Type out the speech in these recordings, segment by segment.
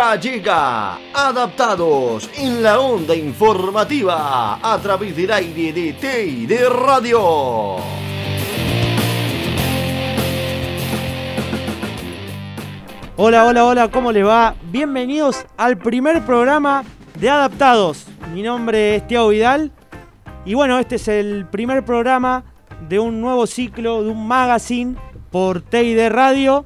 Llega Adaptados en la onda informativa a través del aire de T de Radio. Hola, hola, hola, ¿cómo le va? Bienvenidos al primer programa de Adaptados. Mi nombre es Tiago Vidal y bueno, este es el primer programa de un nuevo ciclo, de un magazine por TID Radio,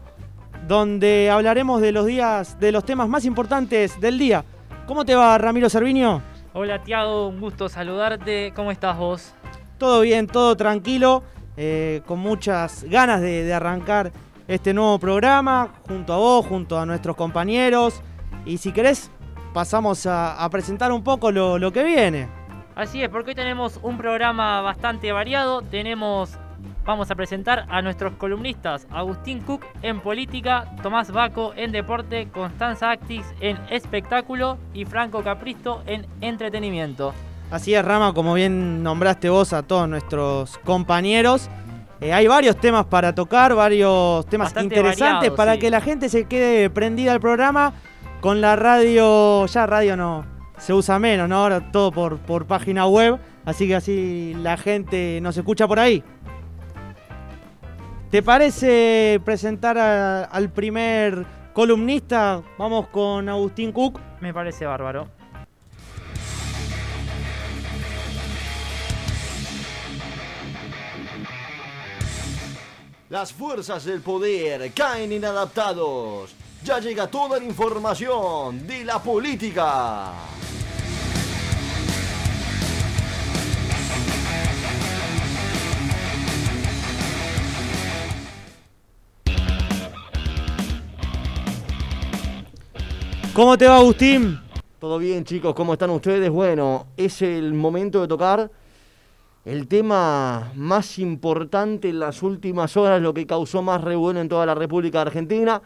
donde hablaremos de los días, de los temas más importantes del día. ¿Cómo te va, Ramiro Servinio? Hola, Tiago, un gusto saludarte. ¿Cómo estás vos? Todo bien, todo tranquilo, eh, con muchas ganas de arrancar este nuevo programa junto a vos, junto a nuestros compañeros. Y si querés, pasamos a, presentar un poco lo, que viene. Así es, porque hoy tenemos un programa bastante variado. Tenemos, vamos a presentar a nuestros columnistas, Agustín Cook en política, Tomás Baco en deporte, Constanza Actis en espectáculo y Franco Capristo en entretenimiento. Así es, Rama, como bien nombraste vos a todos nuestros compañeros. Eh, hay varios temas para tocar, varios temas interesantes para que la gente se quede prendida al programa. Con la radio, ya radio no se usa menos, ¿no? Ahora todo por, por página web, así que así la gente nos escucha por ahí. ¿Te parece presentar al primer columnista? Vamos con Agustín Cook. Me parece bárbaro. Las fuerzas del poder caen inadaptados. Ya llega toda la información de la política. ¿Cómo te va, Agustín? Todo bien, chicos, ¿cómo están ustedes? Bueno, es el momento de tocar el tema más importante en las últimas horas, lo que causó más revuelo en toda la República Argentina,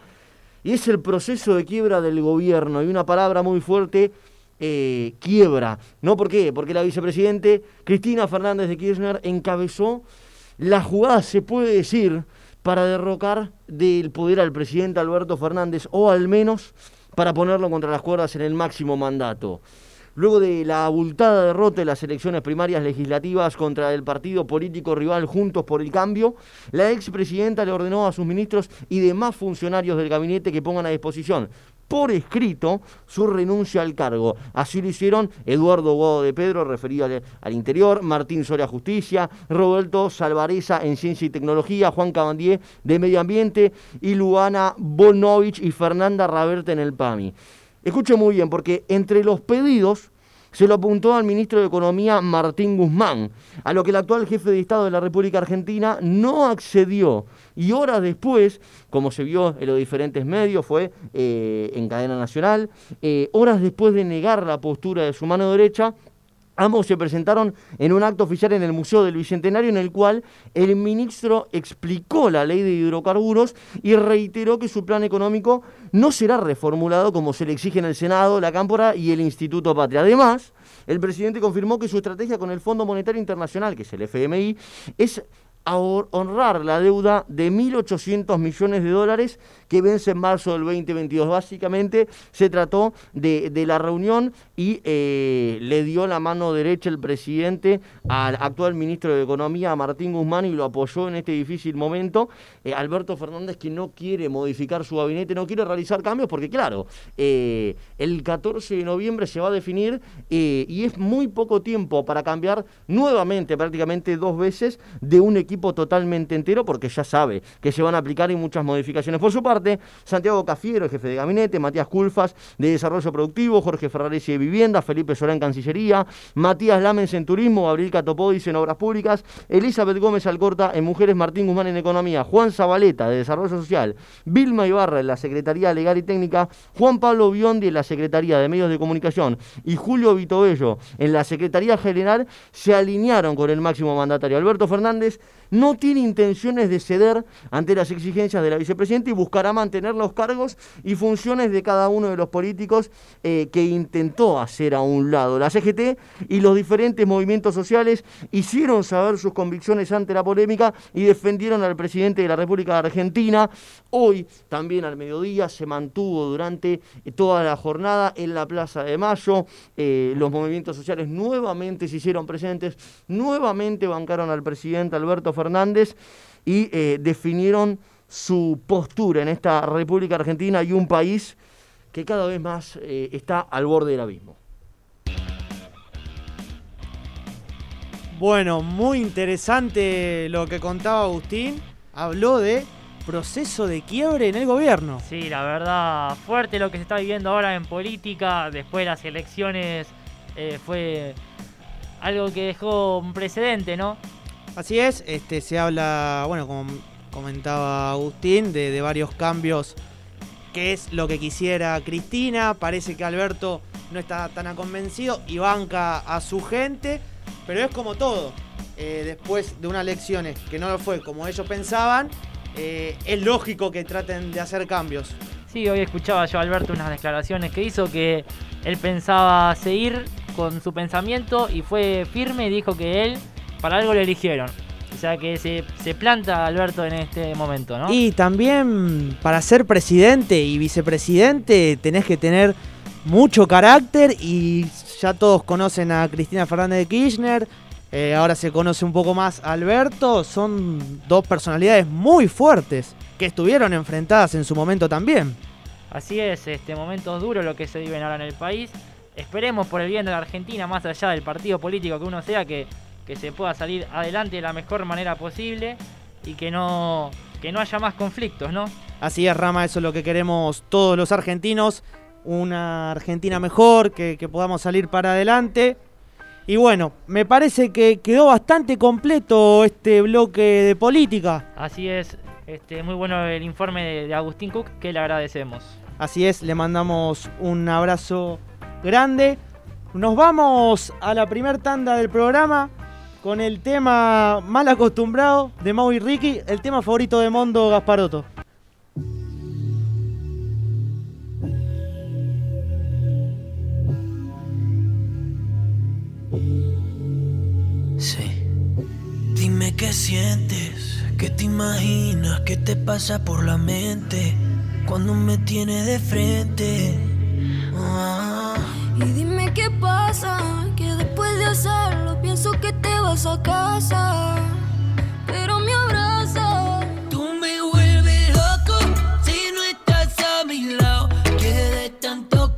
y es el proceso de quiebra del gobierno. Y una palabra muy fuerte, eh, quiebra. ¿No por qué? Porque la vicepresidente Cristina Fernández de Kirchner encabezó la jugada, se puede decir, para derrocar del poder al presidente Alberto Fernández, o al menos para ponerlo contra las cuerdas en el máximo mandato. Luego de la abultada derrota de las elecciones primarias legislativas contra el partido político rival Juntos por el Cambio, la expresidenta le ordenó a sus ministros y demás funcionarios del gabinete que pongan a disposición por escrito su renuncia al cargo. Así lo hicieron Eduardo Guado de Pedro, referido al, interior, Martín Soria Justicia, Roberto Salvareza en Ciencia y Tecnología, Juan Cabandier de Medio Ambiente y Luana Bonovich y Fernanda Raverte en el PAMI. Escuche muy bien, porque entre los pedidos se lo apuntó al ministro de Economía Martín Guzmán, a lo que el actual jefe de Estado de la República Argentina no accedió. Y horas después, como se vio en los diferentes medios, fue eh, en cadena nacional, eh, horas después de negar la postura de su mano derecha, Ambos se presentaron en un acto oficial en el Museo del Bicentenario en el cual el ministro explicó la ley de hidrocarburos y reiteró que su plan económico no será reformulado como se le exige en el Senado, la Cámpora y el Instituto Patria. Además, el presidente confirmó que su estrategia con el Fondo Monetario Internacional, que es el FMI, es a honrar la deuda de 1.800 millones de dólares que vence en marzo del 2022. Básicamente se trató de, la reunión y eh, le dio la mano derecha el presidente al actual ministro de Economía, Martín Guzmán, y lo apoyó en este difícil momento. Eh, Alberto Fernández que no quiere modificar su gabinete, no quiere realizar cambios porque claro, eh, el 14 de noviembre se va a definir y es muy poco tiempo para cambiar nuevamente, prácticamente dos veces, de un equipo totalmente entero porque ya sabe que se van a aplicar y muchas modificaciones. Por su parte, Santiago Cafiero, jefe de gabinete, Matías Culfas de Desarrollo Productivo, Jorge Ferraresi de Vivienda, Felipe Solá en Cancillería, Matías Lamens en Turismo, Gabriel Catopodis en Obras Públicas, Elizabeth Gómez Alcorta en Mujeres, Martín Guzmán en Economía, Juan Zabaleta de Desarrollo Social, Vilma Ibarra en la Secretaría Legal y Técnica, Juan Pablo Biondi en la Secretaría de Medios de Comunicación y Julio Vitobello en la Secretaría General se alinearon con el máximo mandatario. Alberto Fernández no tiene intenciones de ceder ante las exigencias de la vicepresidenta y buscará mantener los cargos y funciones de cada uno de los políticos eh, que intentó hacer a un lado. La CGT y los diferentes movimientos sociales hicieron saber sus convicciones ante la polémica y defendieron al presidente de la República de Argentina. Hoy, también al mediodía, se mantuvo durante toda la jornada en la Plaza de Mayo. Eh, los movimientos sociales nuevamente se hicieron presentes, nuevamente bancaron al presidente Alberto Fernández y eh, definieron su postura en esta República Argentina y un país que cada vez más eh, está al borde del abismo. Bueno, muy interesante lo que contaba Agustín. Habló de proceso de quiebre en el gobierno. Sí, la verdad, fuerte lo que se está viviendo ahora en política. Después de las elecciones eh, fue algo que dejó un precedente, ¿no? Así es, este se habla, bueno, como comentaba Agustín, de, varios cambios que es lo que quisiera Cristina. Parece que Alberto no está tan convencido y banca a su gente, pero es como todo. Eh, después de unas elecciones que no lo fue como ellos pensaban, eh, es lógico que traten de hacer cambios. Sí, hoy escuchaba yo a Alberto unas declaraciones que hizo que él pensaba seguir con su pensamiento y fue firme y dijo que él para algo le eligieron. O sea que se, se, planta Alberto en este momento, ¿no? Y también para ser presidente y vicepresidente tenés que tener mucho carácter y ya todos conocen a Cristina Fernández de Kirchner, eh, ahora se conoce un poco más a Alberto, son dos personalidades muy fuertes que estuvieron enfrentadas en su momento también. Así es, este momento duro lo que se vive ahora en el país. Esperemos por el bien de la Argentina, más allá del partido político que uno sea, que que se pueda salir adelante de la mejor manera posible y que no, que no haya más conflictos, ¿no? Así es, Rama, eso es lo que queremos todos los argentinos, una Argentina mejor, que, podamos salir para adelante. Y bueno, me parece que quedó bastante completo este bloque de política. Así es, este, muy bueno el informe de, de Agustín Cook, que le agradecemos. Así es, le mandamos un abrazo grande. Nos vamos a la primer tanda del programa con el tema Mal Acostumbrado de Mau y Ricky, el tema favorito de Mondo Gasparotto. Sí. Dime qué sientes, qué te imaginas, qué te pasa por la mente cuando me tienes de frente. Ah. Y dime qué pasa, que después de hacerlo pienso que te vas a casa. Pero me abraza. Tú me vuelves loco si no estás a mi lado. Que de tanto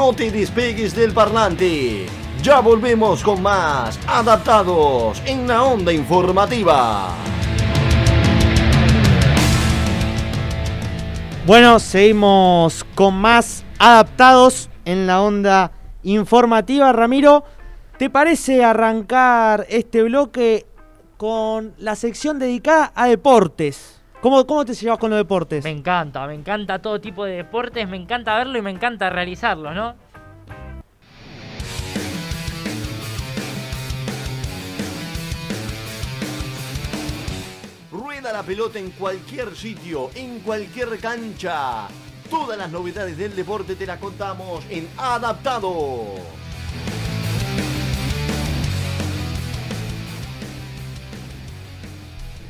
No te despegues del parlante. Ya volvemos con más adaptados en la onda informativa. Bueno, seguimos con más adaptados en la onda informativa. Ramiro, ¿te parece arrancar este bloque con la sección dedicada a deportes? ¿Cómo, cómo te llevas con los deportes? Me encanta, me encanta todo tipo de deportes, me encanta verlo y me encanta realizarlo, ¿no? Rueda la pelota en cualquier sitio, en cualquier cancha. Todas las novedades del deporte te las contamos en Adaptado.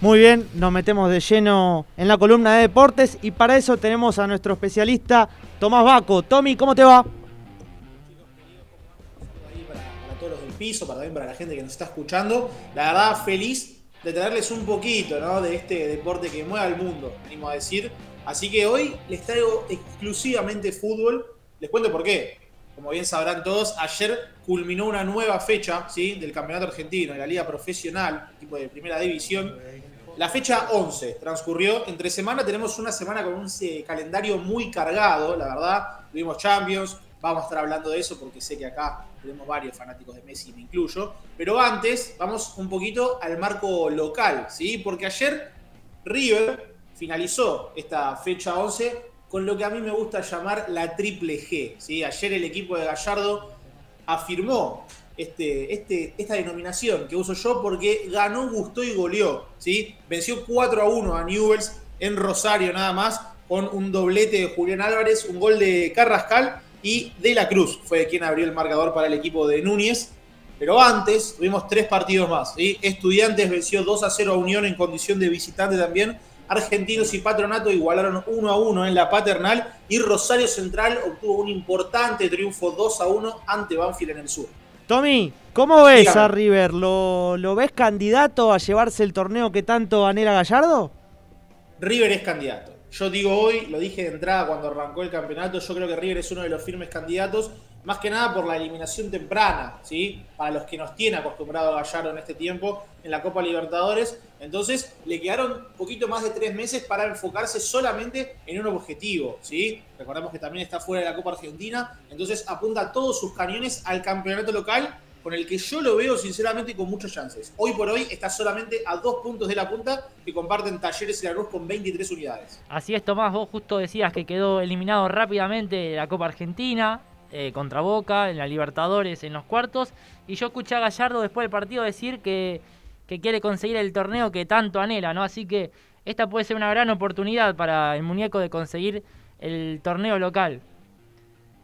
Muy bien, nos metemos de lleno en la columna de deportes y para eso tenemos a nuestro especialista Tomás Baco. Tommy, ¿cómo te va? para, para todos los del piso, para también para la gente que nos está escuchando. La verdad, feliz de traerles un poquito ¿no? de este deporte que mueve al mundo, venimos a decir. Así que hoy les traigo exclusivamente fútbol. Les cuento por qué. Como bien sabrán todos, ayer culminó una nueva fecha ¿sí? del Campeonato Argentino, de la Liga Profesional, tipo de Primera División. La fecha 11 transcurrió. Entre semana tenemos una semana con un eh, calendario muy cargado, la verdad. Tuvimos Champions, vamos a estar hablando de eso porque sé que acá tenemos varios fanáticos de Messi, me incluyo. Pero antes, vamos un poquito al marco local, ¿sí? Porque ayer River finalizó esta fecha 11 con lo que a mí me gusta llamar la triple G, ¿sí? Ayer el equipo de Gallardo afirmó este, este, esta denominación que uso yo porque ganó, gustó y goleó. ¿sí? Venció 4 a 1 a Newells en Rosario nada más, con un doblete de Julián Álvarez, un gol de Carrascal y De la Cruz fue quien abrió el marcador para el equipo de Núñez. Pero antes tuvimos tres partidos más. ¿sí? Estudiantes venció 2 a 0 a Unión en condición de visitante también. Argentinos y Patronato igualaron 1 a 1 en la paternal y Rosario Central obtuvo un importante triunfo 2 a 1 ante Banfield en el sur. Tommy, ¿cómo ves Dígame. a River? ¿Lo, ¿Lo ves candidato a llevarse el torneo que tanto anhela Gallardo? River es candidato. Yo digo hoy, lo dije de entrada cuando arrancó el campeonato, yo creo que River es uno de los firmes candidatos, más que nada por la eliminación temprana, ¿sí? Para los que nos tiene acostumbrado Gallardo en este tiempo en la Copa Libertadores. Entonces, le quedaron poquito más de tres meses para enfocarse solamente en un objetivo, ¿sí? Recordemos que también está fuera de la Copa Argentina, entonces apunta todos sus cañones al campeonato local con el que yo lo veo sinceramente con muchas chances. Hoy por hoy está solamente a dos puntos de la punta que comparten Talleres y Lanús con 23 unidades. Así es, Tomás, vos justo decías que quedó eliminado rápidamente de la Copa Argentina eh, contra Boca, en la Libertadores, en los cuartos. Y yo escuché a Gallardo después del partido decir que, que quiere conseguir el torneo que tanto anhela, ¿no? Así que esta puede ser una gran oportunidad para el muñeco de conseguir el torneo local.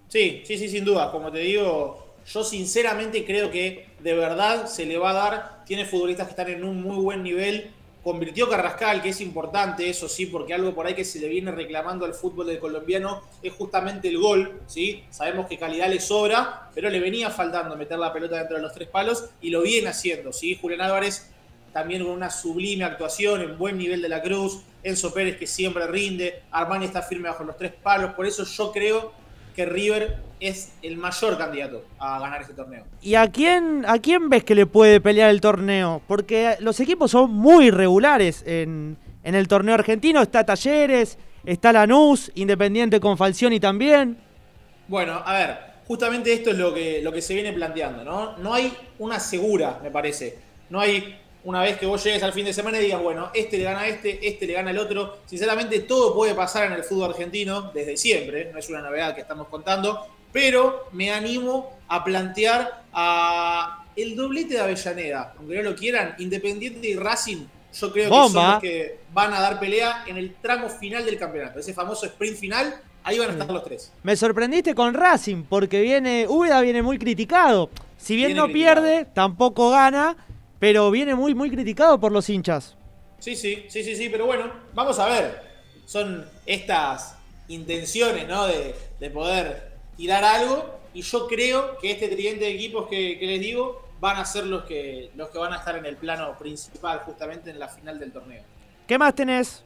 Sí, sí, sí, sin duda. Como te digo, yo sinceramente creo que de verdad se le va a dar. Tiene futbolistas que están en un muy buen nivel. Convirtió Carrascal, que es importante, eso sí, porque algo por ahí que se le viene reclamando al fútbol del colombiano es justamente el gol, ¿sí? Sabemos que calidad le sobra, pero le venía faltando meter la pelota dentro de los tres palos y lo viene haciendo, ¿sí? Julián Álvarez también con una sublime actuación, en buen nivel de la cruz, Enzo Pérez que siempre rinde, Armani está firme bajo los tres palos, por eso yo creo que River es el mayor candidato a ganar este torneo. ¿Y a quién, a quién ves que le puede pelear el torneo? Porque los equipos son muy regulares en, en el torneo argentino. Está Talleres, está Lanús, Independiente con Falcioni también. Bueno, a ver, justamente esto es lo que, lo que se viene planteando, ¿no? No hay una segura, me parece. No hay una vez que vos llegues al fin de semana y digas, bueno, este le gana a este, este le gana al otro. Sinceramente, todo puede pasar en el fútbol argentino desde siempre, no es una novedad que estamos contando, pero me animo a plantear a el doblete de Avellaneda, aunque no lo quieran, Independiente y Racing, yo creo que son los que van a dar pelea en el tramo final del campeonato, ese famoso sprint final, ahí van a estar los tres. Me sorprendiste con Racing, porque viene, Úbeda viene muy criticado. Si bien Viene no criticado. pierde, tampoco gana, pero viene muy, muy criticado por los hinchas. Sí, sí, sí, sí, sí, pero bueno, vamos a ver. Son estas intenciones, ¿no? De, de poder tirar algo. Y yo creo que este tridente de equipos que, que les digo van a ser los que, los que van a estar en el plano principal, justamente en la final del torneo. ¿Qué más tenés?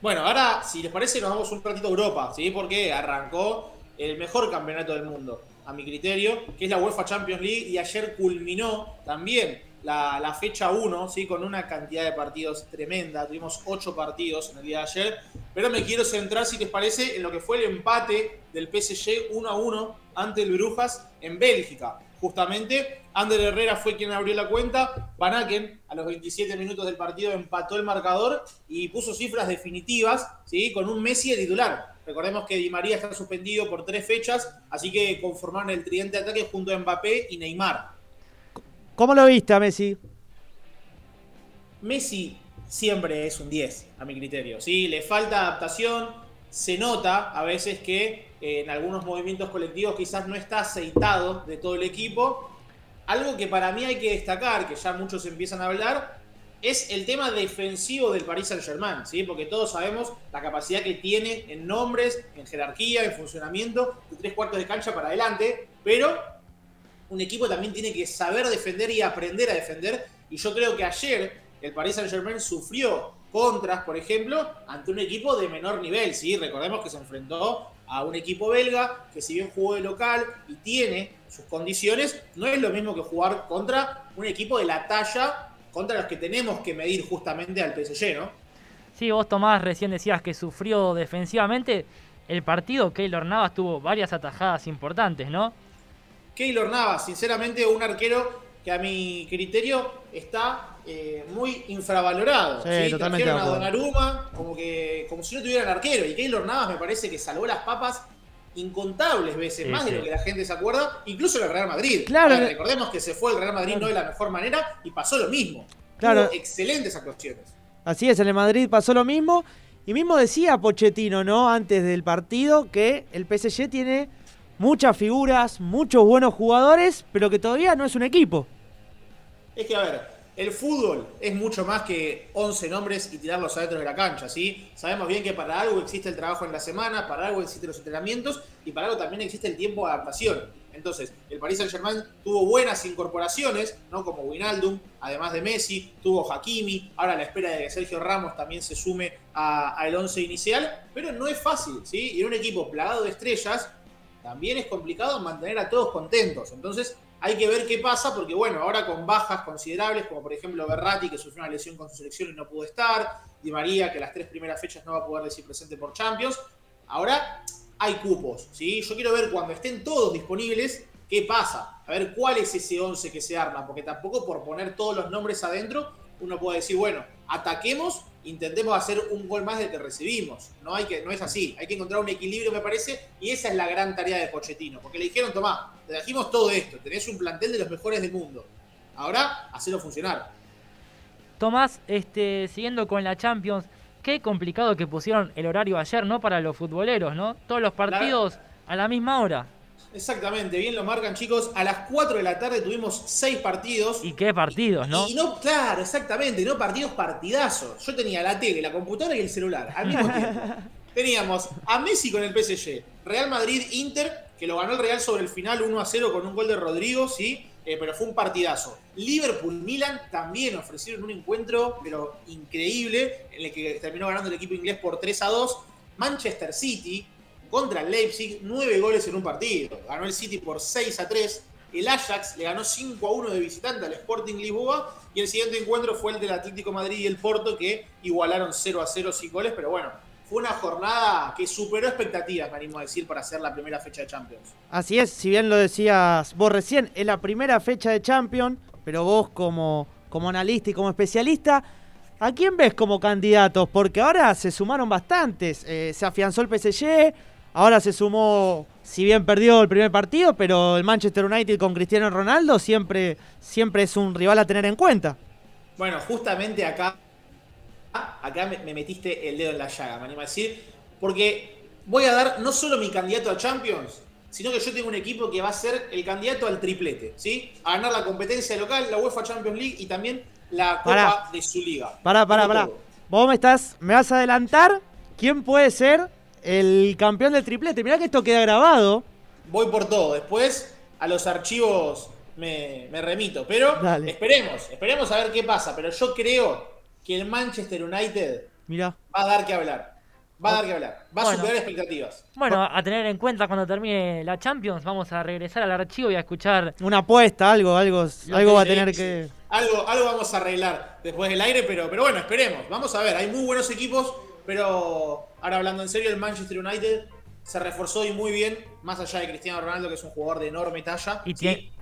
Bueno, ahora, si les parece, nos vamos un ratito a Europa, ¿sí? Porque arrancó el mejor campeonato del mundo, a mi criterio, que es la UEFA Champions League, y ayer culminó también la, fecha 1, ¿sí? Con una cantidad de partidos tremenda. Tuvimos 8 partidos en el día de ayer, pero me quiero centrar, si les parece, en lo que fue el empate del PSG 1 a 1 ante el Brujas en Bélgica. Justamente, Ander Herrera fue quien abrió la cuenta. Van Aken, a los 27 minutos del partido, empató el marcador y puso cifras definitivas, ¿sí? Con un Messi de titular. Recordemos que Di María está suspendido por tres fechas, así que conformaron el tridente de ataque junto a Mbappé y Neymar. ¿Cómo lo viste a Messi? Messi siempre es un 10, a mi criterio. ¿sí? Le falta adaptación, se nota a veces que eh, en algunos movimientos colectivos quizás no está aceitado de todo el equipo. Algo que para mí hay que destacar, que ya muchos empiezan a hablar, es el tema defensivo del Paris Saint Germain, ¿sí? porque todos sabemos la capacidad que tiene en nombres, en jerarquía, en funcionamiento, de tres cuartos de cancha para adelante, pero un equipo también tiene que saber defender y aprender a defender. Y yo creo que ayer el Paris Saint Germain sufrió contras, por ejemplo, ante un equipo de menor nivel. ¿sí? Recordemos que se enfrentó a un equipo belga que si bien jugó de local y tiene sus condiciones, no es lo mismo que jugar contra un equipo de la talla contra los que tenemos que medir justamente al PSG, ¿no? Sí, vos Tomás recién decías que sufrió defensivamente. El partido, Keylor Navas tuvo varias atajadas importantes, ¿no? Keylor Navas, sinceramente, un arquero que a mi criterio está eh, muy infravalorado. Sí, totalmente Trajeron a. Donnarumma como, que, como si no tuvieran arquero. Y Keylor Navas me parece que salvó las papas incontables veces, Sí, más de sí. lo que la gente se acuerda, incluso el Real Madrid. Claro. Ver, recordemos que se fue el Real Madrid no de la mejor manera y pasó lo mismo. Claro. Tuvo excelentes actuaciones. Así es, en el Madrid pasó lo mismo. Y mismo decía Pochettino, ¿no? Antes del partido, que el PSG tiene muchas figuras, muchos buenos jugadores, pero que todavía no es un equipo. Es que, a ver, el fútbol es mucho más que 11 nombres y tirarlos adentro de la cancha, ¿sí? Sabemos bien que para algo existe el trabajo en la semana, para algo existen los entrenamientos y para algo también existe el tiempo de adaptación. Entonces, el Paris Saint-Germain tuvo buenas incorporaciones, ¿no? Como Winaldum, además de Messi, tuvo Hakimi, ahora a la espera de que Sergio Ramos también se sume a- al 11 inicial, pero no es fácil, ¿sí? Y en un equipo plagado de estrellas, también es complicado mantener a todos contentos. Entonces, hay que ver qué pasa, porque bueno, ahora con bajas considerables, como por ejemplo Berratti, que sufrió una lesión con su selección y no pudo estar, Di María, que las tres primeras fechas no va a poder decir presente por Champions, ahora hay cupos, ¿sí? Yo quiero ver cuando estén todos disponibles, qué pasa, a ver cuál es ese 11 que se arma, porque tampoco por poner todos los nombres adentro, uno puede decir, bueno, ataquemos, intentemos hacer un gol más del que recibimos. No, hay que, no es así, hay que encontrar un equilibrio, me parece, y esa es la gran tarea de Pochettino, porque le dijeron, Tomás, te trajimos todo esto, tenés un plantel de los mejores del mundo, ahora hacelo funcionar. Tomás, este, siguiendo con la Champions, qué complicado que pusieron el horario ayer, ¿no? Para los futboleros, ¿no? Todos los partidos a la misma hora. Exactamente, bien lo marcan chicos, a las 4 de la tarde tuvimos 6 partidos. Y qué partidos, ¿no? Y no, claro, exactamente, no partidos partidazos. Yo tenía la tele, la computadora y el celular al mismo tiempo. Teníamos a Messi con el PSG, Real Madrid-Inter, que lo ganó el Real sobre el final 1 a 0 con un gol de Rodrigo, sí, eh, pero fue un partidazo. Liverpool-Milan también ofrecieron un encuentro, pero increíble, en el que terminó ganando el equipo inglés por 3 a 2. Manchester City contra el Leipzig, 9 goles en un partido. Ganó el City por 6 a 3. El Ajax le ganó 5 a 1 de visitante al Sporting Lisboa. Y el siguiente encuentro fue el del Atlético Madrid y el Porto, que igualaron 0 a 0 sin goles. Pero bueno, fue una jornada que superó expectativas, me animo a decir, para hacer la primera fecha de Champions. Así es, si bien lo decías vos recién, es la primera fecha de Champions, pero vos como como analista y como especialista, ¿a quién ves como candidatos? Porque ahora se sumaron bastantes. Eh, se afianzó el PSG, ahora se sumó, si bien perdió el primer partido, pero el Manchester United con Cristiano Ronaldo siempre, siempre es un rival a tener en cuenta. Bueno, justamente acá, acá me, me metiste el dedo en la llaga, me animo a decir, porque voy a dar no solo mi candidato a Champions, sino que yo tengo un equipo que va a ser el candidato al triplete, ¿sí? A ganar la competencia local, la UEFA Champions League y también la Copa Pará. de su liga. Pará, pará, pará. Vos me estás, me vas a adelantar quién puede ser el campeón del triplete. Mirá que esto queda grabado. Voy por todo. Después a los archivos me, me remito. Pero Dale. esperemos, esperemos a ver qué pasa. Pero yo creo que el Manchester United Mirá. va a dar que hablar. Va a dar que hablar. Va a superar expectativas. Bueno, a tener en cuenta cuando termine la Champions, vamos a regresar al archivo y a escuchar. Una apuesta, algo, algo, algo va a tener que. Algo, algo vamos a arreglar después del aire, pero, pero bueno, esperemos. Vamos a ver, hay muy buenos equipos, pero ahora hablando en serio, el Manchester United se reforzó y muy bien, más allá de Cristiano Ronaldo, que es un jugador de enorme talla. Y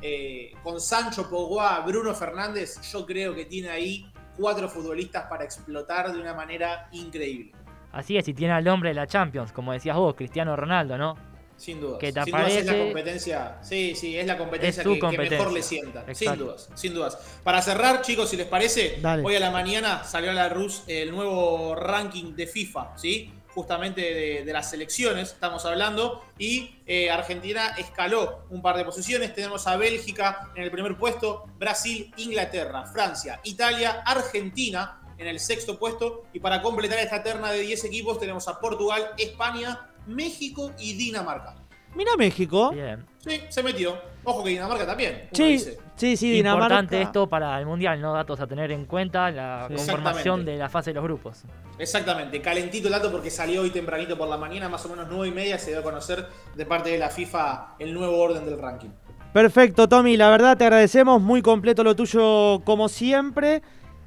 Eh, con Sancho, Pogba, Bruno Fernández, yo creo que tiene ahí cuatro futbolistas para explotar de una manera increíble. Así es, y tiene al hombre de la Champions, como decías vos, Cristiano Ronaldo, ¿no? Sin dudas. ¿Qué te sin dudas es la competencia. Sí, sí, es la competencia Es que, que mejor le sienta. Sin dudas, sin dudas. Para cerrar, chicos, si les parece, Dale. hoy a la mañana salió a la luz el nuevo ranking de FIFA, ¿sí? Justamente de, de las selecciones, estamos hablando. Y eh, Argentina escaló un par de posiciones. Tenemos a Bélgica en el primer puesto, Brasil, Inglaterra, Francia, Italia, Argentina en el sexto puesto. Y para completar esta terna de 10 equipos, tenemos a Portugal, España, México y Dinamarca. Mira México. Bien. Sí, se metió. Ojo que Dinamarca también. Sí, dice. sí, sí, Dinamarca. Importante esto para el Mundial, ¿no? Datos a tener en cuenta, la conformación de la fase de los grupos. Exactamente. Calentito el dato porque salió hoy tempranito por la mañana, más o menos 9 y media, se dio a conocer de parte de la FIFA el nuevo orden del ranking. Perfecto, Tommy. La verdad te agradecemos. Muy completo lo tuyo, como siempre.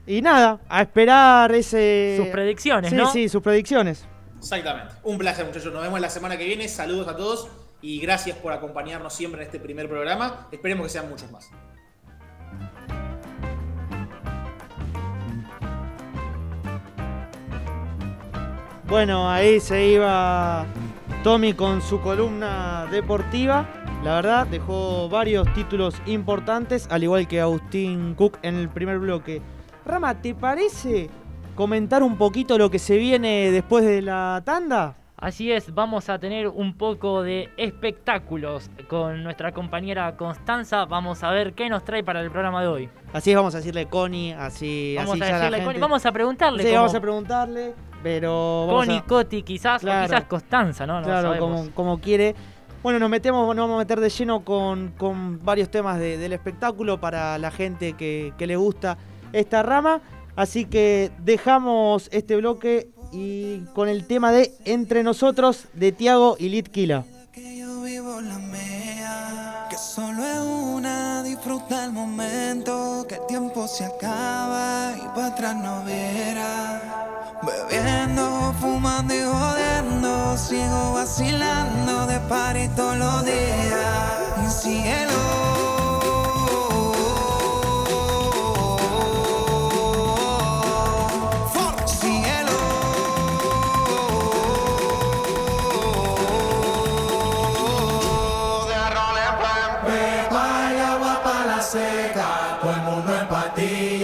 Y nada, a esperar ese. Sus predicciones, sí, ¿no? Sí, sus predicciones. Exactamente. Un placer, muchachos. Nos vemos la semana que viene. Saludos a todos y gracias por acompañarnos siempre en este primer programa. Esperemos que sean muchos más. Bueno, ahí se iba Tommy con su columna deportiva. La verdad, dejó varios títulos importantes, al igual que Agustín Cook en el primer bloque. Rama, ¿te parece comentar un poquito lo que se viene después de la tanda? Así es, vamos a tener un poco de espectáculos con nuestra compañera Constanza. Vamos a ver qué nos trae para el programa de hoy. Así es, vamos a decirle Connie, así, Vamos así a la decirle, gente- Connie, vamos a preguntarle. Sí, cómo- vamos a preguntarle, pero vamos Connie, a- Coti, quizás, Claro. o quizás Constanza, ¿no? No claro, como, como quiere. Bueno, nos metemos, nos vamos a meter de lleno con, con varios temas de- del espectáculo para la gente que, que le gusta esta rama. Así que dejamos este bloque y con el tema de Entre nosotros de Tiago y Litkila. que yo vivo la mía, que solo es una, disfruta el momento, que el tiempo se acaba y para atrás no verá. Bebiendo, fumando y jodiendo, sigo vacilando de party todos los días. Y cielo, seca, todo el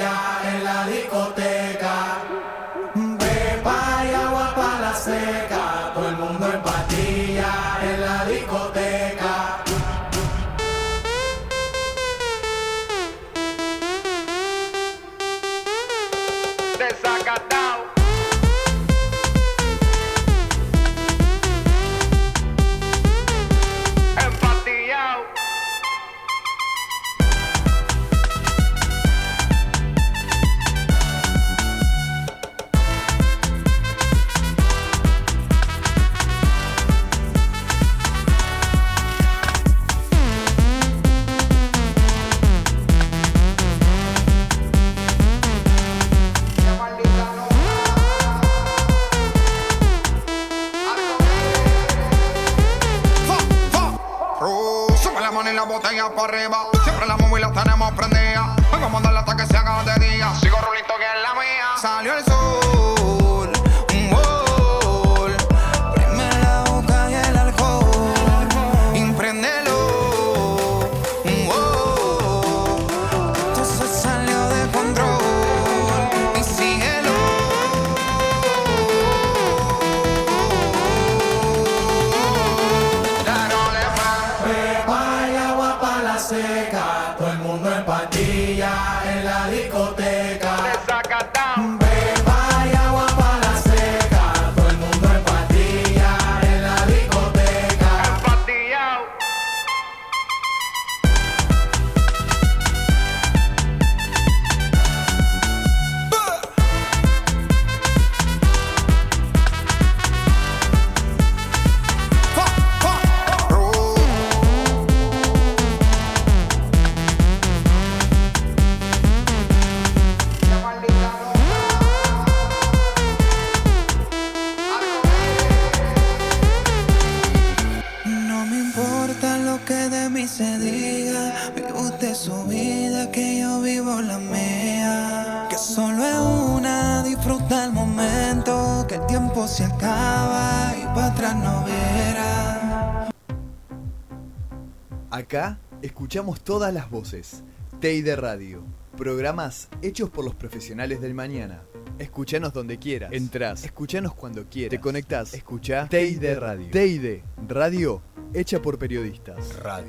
escuchamos todas las voces. Teide Radio. Programas hechos por los profesionales del mañana. Escuchanos donde quieras. Entrás. Escuchanos cuando quieras. Te conectás. Escucha Teide Radio. Teide Radio hecha por periodistas. Radio.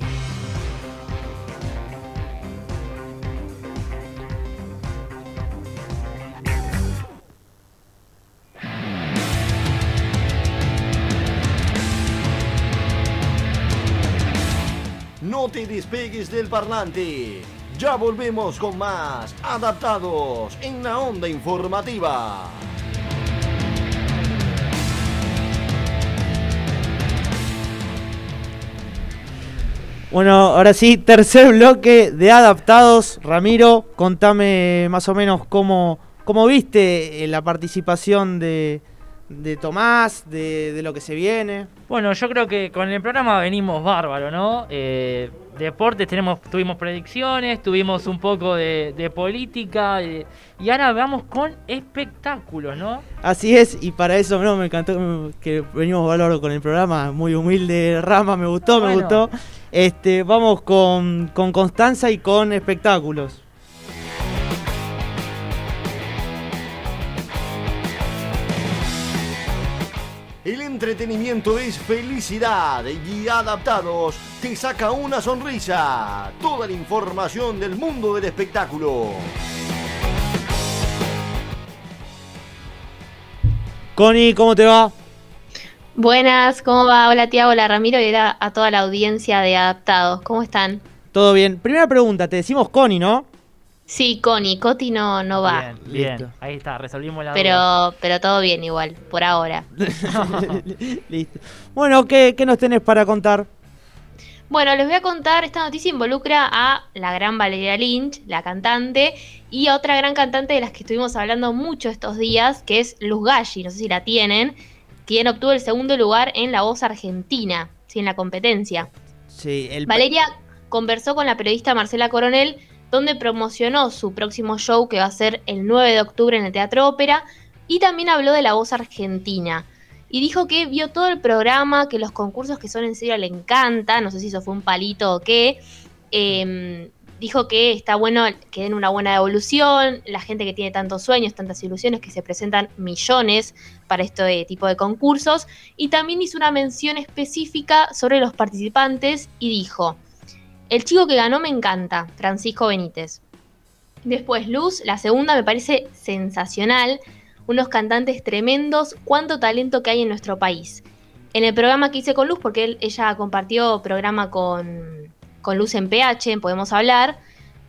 Despegues del parlante. Ya volvemos con más adaptados en la onda informativa. Bueno, ahora sí, tercer bloque de adaptados. Ramiro, contame más o menos cómo, cómo viste eh, la participación de, de Tomás, de, de lo que se viene. Bueno, yo creo que con el programa venimos bárbaro, ¿no? Eh, deportes tenemos, tuvimos predicciones, tuvimos un poco de, de política eh, y ahora vamos con espectáculos, ¿no? Así es, y para eso no, me encantó que venimos bárbaro con el programa, muy humilde Rama, me gustó, me gustó. Este, vamos con, con Constanza y con espectáculos. Entretenimiento es felicidad y adaptados te saca una sonrisa. Toda la información del mundo del espectáculo. Connie, ¿cómo te va? Buenas, ¿cómo va? Hola Tiago, hola Ramiro y hola a toda la audiencia de Adaptados. ¿Cómo están? Todo bien. Primera pregunta, te decimos Connie, ¿no? Sí, Connie, Coti no, no va. Bien, bien. Listo. Ahí está, resolvimos la duda. Pero, pero todo bien igual, por ahora. Listo. Bueno, ¿qué, ¿qué nos tenés para contar? Bueno, les voy a contar, esta noticia involucra a la gran Valeria Lynch, la cantante, y a otra gran cantante de las que estuvimos hablando mucho estos días, que es Luz Galli, no sé si la tienen, quien obtuvo el segundo lugar en La Voz Argentina, sí, en la competencia. Sí, el Valeria conversó con la periodista Marcela Coronel, donde promocionó su próximo show que va a ser el 9 de octubre en el Teatro Ópera, y también habló de la voz argentina. Y dijo que vio todo el programa, que los concursos que son en serio le encantan, no sé si eso fue un palito o qué. Em, dijo que está bueno que den una buena evolución, la gente que tiene tantos sueños, tantas ilusiones, que se presentan millones para este tipo de concursos. Y también hizo una mención específica sobre los participantes y dijo, el chico que ganó me encanta, Francisco Benítez. Después Luz, la segunda me parece sensacional, unos cantantes tremendos, cuánto talento que hay en nuestro país. En el programa que hice con Luz, porque ella compartió programa con, con Luz en PH, en Podemos Hablar,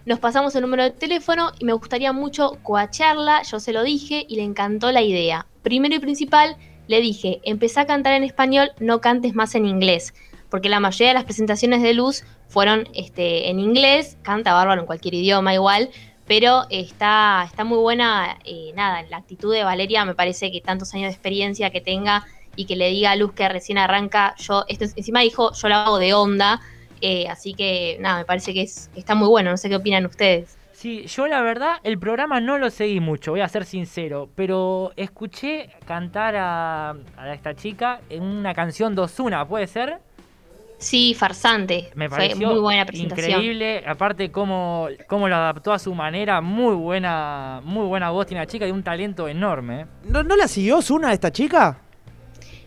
nos pasamos el número de teléfono y me gustaría mucho coacharla, yo se lo dije y le encantó la idea. Primero y principal, le dije, empecé a cantar en español, no cantes más en inglés, porque la mayoría de las presentaciones de Luz fueron este, en inglés, canta bárbaro en cualquier idioma igual, pero está, está muy buena, eh, nada, la actitud de Valeria me parece que tantos años de experiencia que tenga y que le diga a Luz que recién arranca, yo, esto es- encima dijo, yo lo hago de onda, eh, así que nada, me parece que, es, está muy bueno, no sé qué opinan ustedes. Sí, yo la verdad, el programa no lo seguí mucho, voy a ser sincero, pero escuché cantar a, a esta chica en una canción de Ozuna, ¿puede ser? Sí, farsante, Me fue pareció muy buena presentación. increíble, aparte cómo, cómo lo adaptó a su manera, muy buena, muy buena voz tiene la chica y un talento enorme. ¿eh? ¿No, ¿No la siguió Zuna esta chica?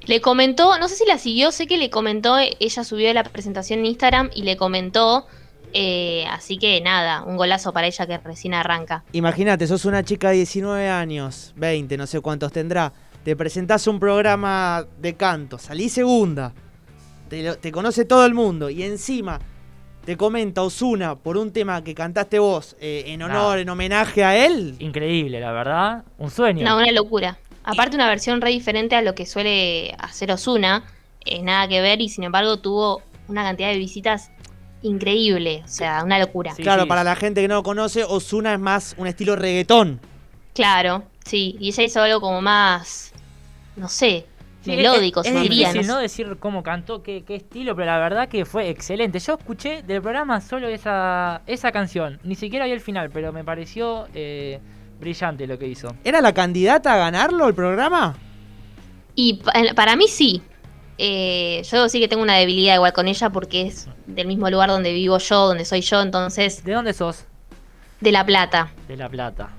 Le comentó, no sé si la siguió, sé que le comentó, ella subió la presentación en Instagram y le comentó Eh, así que nada, un golazo para ella que recién arranca. Imagínate, sos una chica de 19 años, 20, no sé cuántos tendrá. Te presentás un programa de canto, salís segunda. Te, lo- te conoce todo el mundo. Y encima te comenta Osuna por un tema que cantaste vos eh, en honor, en homenaje a él. Increíble, la verdad. Un sueño. No, una locura. Aparte una versión re diferente a lo que suele hacer Osuna, nada que ver y sin embargo tuvo una cantidad de visitas increíble, o sea, una locura. claro, para la gente que no lo conoce, Osuna es más un estilo reggaetón. Claro, sí, y ella hizo algo como más, no sé, Sí, melódico, es, se es difícil, no. Decir cómo cantó, qué, qué estilo, pero la verdad que fue excelente. Yo escuché del programa solo esa, esa canción. Ni siquiera vi el final, pero me pareció eh, brillante lo que hizo. ¿Era la candidata a ganarlo el programa? Y pa- para mí sí. Eh, yo sí que tengo una debilidad igual con ella porque es del mismo lugar donde vivo yo, donde soy yo, entonces... ¿De dónde sos? De La Plata. De La Plata.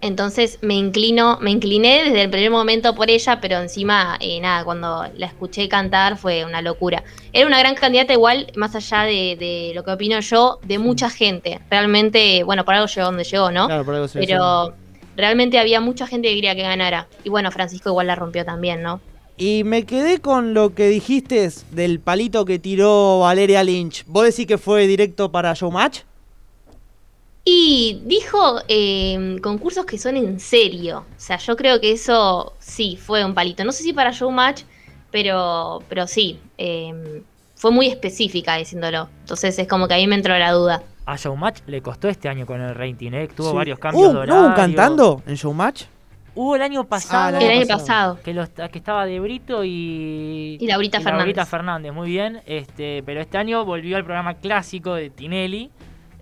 Entonces me inclino, me incliné desde el primer momento por ella, pero encima, eh, nada, cuando la escuché cantar fue una locura. Era una gran candidata igual, más allá de, de lo que opino yo, de mucha gente. Realmente, bueno, por algo llegó donde llegó, ¿no? Claro, por algo se pero realmente había mucha gente que quería que ganara. Y bueno, Francisco igual la rompió también, ¿no? Y me quedé con lo que dijiste del palito que tiró Valeria Lynch. ¿Vos decís que fue directo para Showmatch? Y dijo eh, concursos que son en serio. O sea, yo creo que eso sí fue un palito. No sé si para Showmatch, pero, pero sí. eh, fue muy específica diciéndolo. Entonces es como que a mí me entró la duda. A Showmatch le costó este año con el rating, ¿eh? Tuvo Sí. varios cambios Uh, de ¿No hubo cantando en Showmatch? Hubo el año pasado. el El año pasado. Que, los- que estaba de Brito y. Y Laurita Fernández. Laurita Fernández, muy bien. Este, pero este año volvió al programa clásico de Tinelli.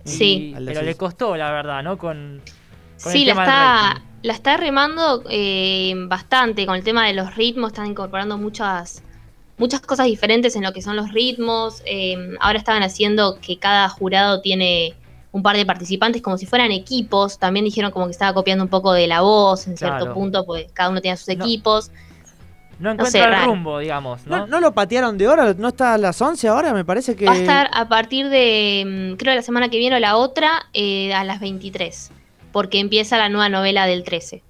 Y- Sí. Pero le costó, la verdad, ¿no? Con. con Sí, el la tema está, la está remando eh, bastante con el tema de los ritmos. Están incorporando muchas, muchas cosas diferentes en lo que son los ritmos. eh, ahora estaban haciendo que cada jurado tiene un par de participantes como si fueran equipos. También dijeron como que estaba copiando un poco de la voz en cierto punto, pues cada uno tenía sus equipos. No no encuentra sé, el raro. rumbo, digamos, ¿no? ¿No, no lo patearon de hora? ¿No está a las 11 ahora? Me parece que... Va a estar a partir de, mm, creo, la semana que viene o la otra, eh, a las 23. Porque empieza la nueva novela del 13.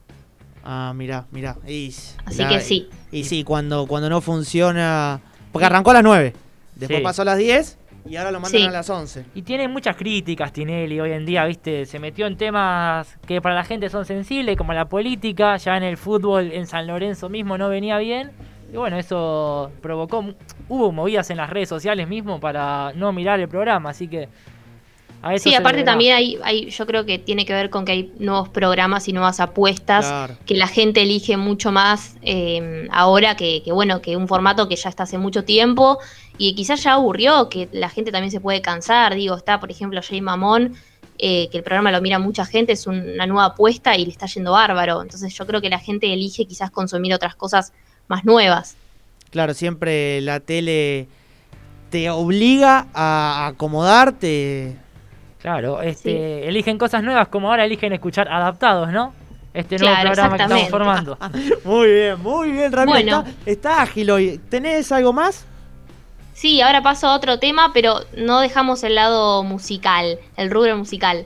Ah, mirá, mirá. Y, Así que sí. Y sí, cuando, cuando no funciona... Porque arrancó a las 9. Después Sí. pasó a las 10 y ahora lo mandan Sí. a las 11. Y tiene muchas críticas Tinelli hoy en día, ¿viste? Se metió en temas que para la gente son sensibles, como la política, ya en el fútbol en San Lorenzo mismo no venía bien. Y bueno, eso provocó, hubo movidas en las redes sociales mismo para no mirar el programa, así que... A eso Sí, aparte también hay, hay, yo creo que tiene que ver con que hay nuevos programas y nuevas apuestas Claro. que la gente elige mucho más eh, ahora que, que, bueno, que un formato que ya está hace mucho tiempo y quizás ya aburrió, que la gente también se puede cansar. Digo, está por ejemplo Jay Mamón, eh, que el programa lo mira mucha gente, es un- una nueva apuesta y le está yendo bárbaro. Entonces yo creo que la gente elige quizás consumir otras cosas más nuevas. Claro, siempre la tele te obliga a acomodarte. Claro, este, eligen cosas nuevas como ahora eligen escuchar adaptados, ¿no? Este nuevo Claro, programa que estamos formando. Muy bien, muy bien, Ramiro. Bueno. Está, está ágil hoy. ¿Tenés algo más? Sí, ahora paso a otro tema, pero no dejamos el lado musical, el rubro musical.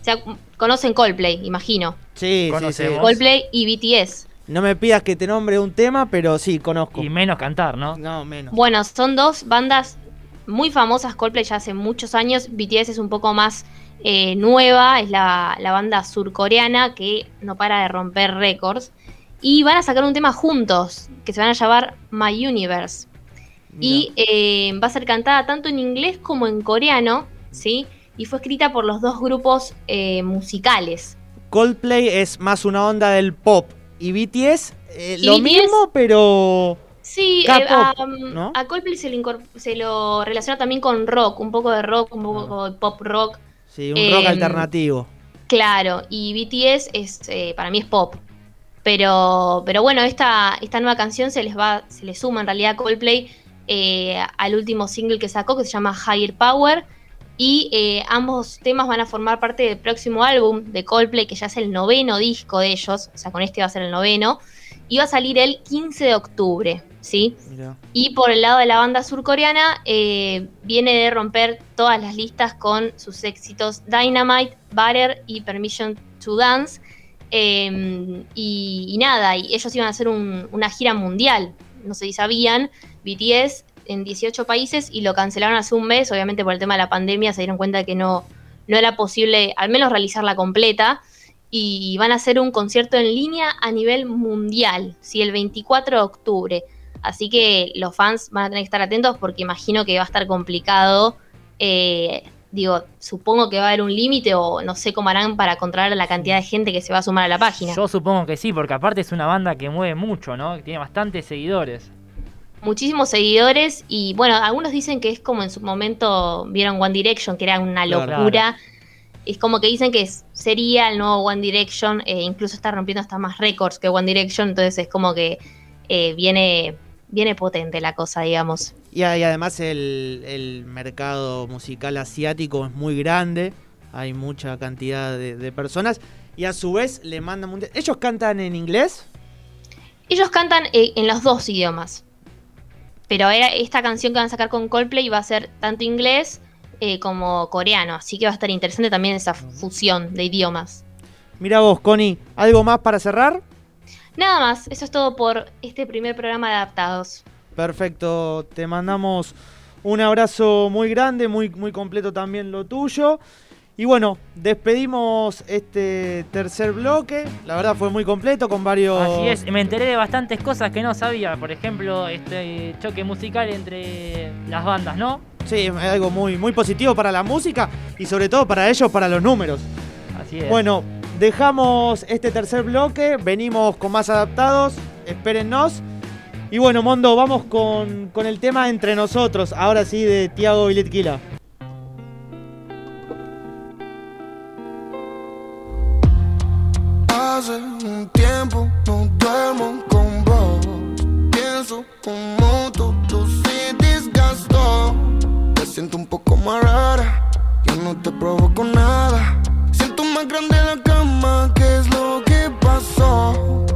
O sea, conocen Coldplay, imagino. Sí, sí, sí. Conocemos. Coldplay y BTS. No me pidas que te nombre un tema, pero sí, conozco. Y menos cantar, ¿no? No, menos. Bueno, son dos bandas muy famosas, Coldplay ya hace muchos años, BTS es un poco más eh, nueva, es la, la banda surcoreana que no para de romper récords. Y van a sacar un tema juntos, que se van a llamar My Universe. Y eh, va a ser cantada tanto en inglés como en coreano, ¿sí? Y fue escrita por los dos grupos eh, musicales. Coldplay es más una onda del pop. Y BTS, lo BTS mismo, pero. Sí, eh, a, ¿no? a Coldplay se lo, incorp- se lo relaciona también con rock, un poco de rock, un poco de pop rock. Sí, un rock Em, alternativo. Claro, y BTS es eh, para mí es pop. Pero, pero bueno, esta, esta nueva canción se les va, se le suma en realidad a Coldplay eh, al último single que sacó, que se llama Higher Power. Y eh, ambos temas van a formar parte del próximo álbum de Coldplay, que ya es el noveno disco de ellos. O sea, con este va a ser el noveno. Y va a salir el 15 de octubre. ¿Sí? Mirá. Y por el lado de la banda surcoreana, eh, viene de romper todas las listas con sus éxitos Dynamite, Butter y Permission to Dance. Eh, y, y nada, y ellos iban a hacer un- una gira mundial, no sé si sabían, BTS en 18 países y lo cancelaron hace un mes, obviamente por el tema de la pandemia se dieron cuenta de que no, no era posible al menos realizarla completa y van a hacer un concierto en línea a nivel mundial, ¿sí? el 24 de octubre. Así que los fans van a tener que estar atentos porque imagino que va a estar complicado. eh, digo, supongo que va a haber un límite o no sé cómo harán para controlar la cantidad de gente que se va a sumar a la página. Yo supongo que sí, porque aparte es una banda que mueve mucho, ¿no? Que tiene bastantes seguidores. Muchísimos seguidores y bueno, algunos dicen que es como en su momento vieron One Direction, que era una Claro. locura. Es como que dicen que sería el nuevo One Direction, eh, incluso está rompiendo hasta más récords que One Direction, entonces es como que eh, viene, viene potente la cosa, digamos. Y, además el, el mercado musical asiático es muy grande, hay mucha cantidad de, de personas y a su vez le mandan mundial. ¿Ellos cantan en inglés? Ellos cantan eh, en los dos idiomas. Pero era- esta canción que van a sacar con Coldplay va a ser tanto inglés eh, como coreano. Así que va a estar interesante también esa fusión de idiomas. Mira vos, Connie, ¿algo más para cerrar? Nada más, eso es todo por este primer programa de adaptados. Perfecto, te mandamos un abrazo muy grande, muy, muy completo también lo tuyo. Y bueno, despedimos este tercer bloque. La verdad fue muy completo con varios. Así es, me enteré de bastantes cosas que no sabía. Por ejemplo, este choque musical entre las bandas, ¿no? Sí, es algo muy, muy positivo para la música y sobre todo para ellos, para los números. Así es. Bueno, dejamos este tercer bloque, venimos con más adaptados, espérennos. Y bueno, Mondo, vamos con, con el tema entre nosotros, ahora sí, de Tiago Viletquila. Hace un tiempo no duermo con vos. Pienso como todo se desgastó. Te siento un poco más rara. Yo no te provoco nada. Siento más grande la ¿Qué es lo que pasó?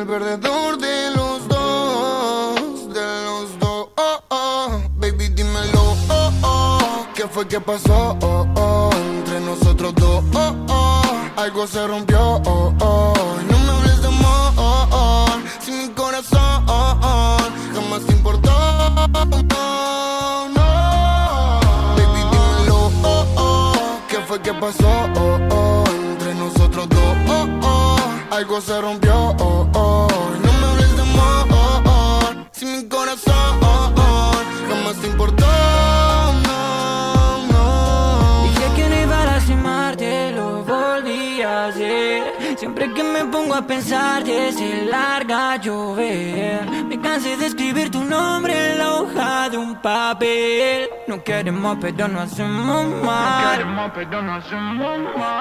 El perdedor de los dos, de los dos. Oh, oh. Baby, dímelo. Oh, oh. ¿Qué fue que pasó? Oh, oh. Entre nosotros dos. Oh, oh. Algo se rompió. Oh, oh. No me hables de amor. Si mi corazón jamás te importó. No. Baby, dímelo. Oh, oh. ¿Qué fue que pasó? Oh, oh. Entre nosotros dos. Oh, oh. Algo se rompió. Oh, oh. No me hables de amor. Si mi corazón jamás te importó. Dije que no iba a lastimarte, lo volví a hacer. Siempre que me pongo a pensar, se larga llover. Me cansé de escribir tu nombre en la hoja de un papel. No queremos, pero no hacemos mal.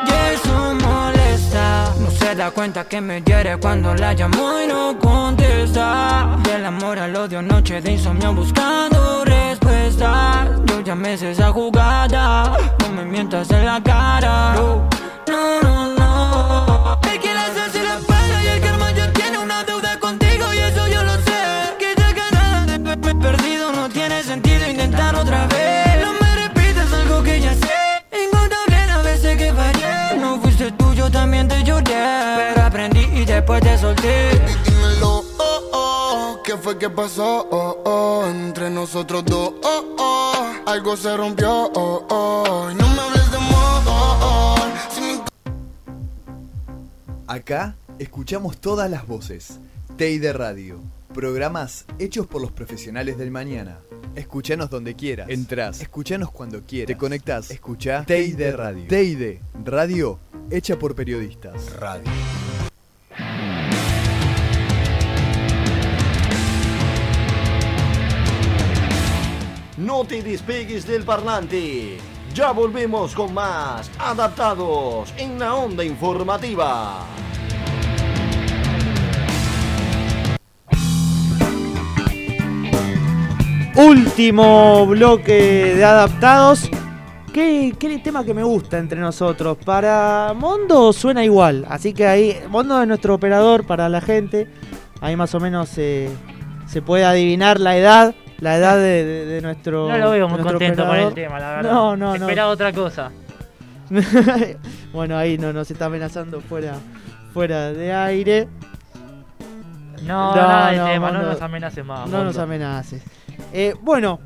Y eso molesta. No se da cuenta que me hiere cuando la llamo y no contesta. Del amor al odio, noche de insomnio buscando respuestas. Yo ya me sé esa jugada. No me mientas en la cara. No, no, no. Pero aprendí y después te solté. Dímelo, oh, oh. ¿Qué fue que pasó? Oh, oh. Entre nosotros dos, oh, oh. Algo se rompió, oh, oh. No me hables de amor, oh, oh. Si mi Acá escuchamos todas las voces. Teide Radio. Programas hechos por los profesionales del mañana. Escuchanos donde quieras. Entrás. Escuchanos cuando quieras. Te conectás. Escucha Teide Radio. Teide Radio hecha por periodistas. Radio. No te despegues del parlante. Ya volvemos con más adaptados en la onda informativa. Último bloque de adaptados. ¿Qué, qué tema que me gusta entre nosotros? Para Mondo suena igual, así que ahí, Mondo es nuestro operador para la gente. Ahí más o menos eh, se puede adivinar la edad, la edad de, de- de nuestro. No lo veo muy contento con el tema, la verdad. No, no, no. Esperaba otra cosa. bueno, ahí no nos está amenazando fuera, fuera de aire. No, No, nada no, tema, no nos amenaces más. No nos amenaces. Eh, bueno,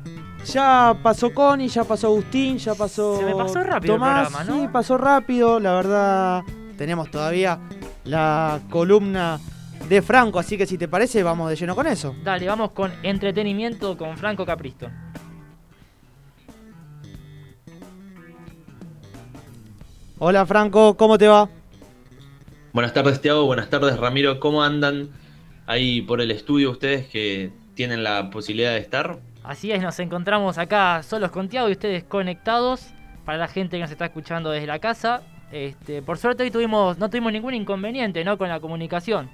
ya pasó Connie, ya pasó Agustín, ya pasó. Se me pasó rápido el Tomás. programa, ¿no? Sí, pasó rápido. La verdad, tenemos todavía la columna de Franco, así que si te parece, vamos de lleno con eso. Dale, vamos con entretenimiento con Franco Capristo. Hola Franco, ¿cómo te va? Buenas tardes, Tiago. Buenas tardes, Ramiro. ¿Cómo andan ahí por el estudio ustedes que tienen la posibilidad de estar? Así es, nos encontramos acá solos con Tiago y ustedes conectados. Para la gente que nos está escuchando desde la casa. Este, por suerte hoy tuvimos, no tuvimos ningún inconveniente ¿no? con la comunicación.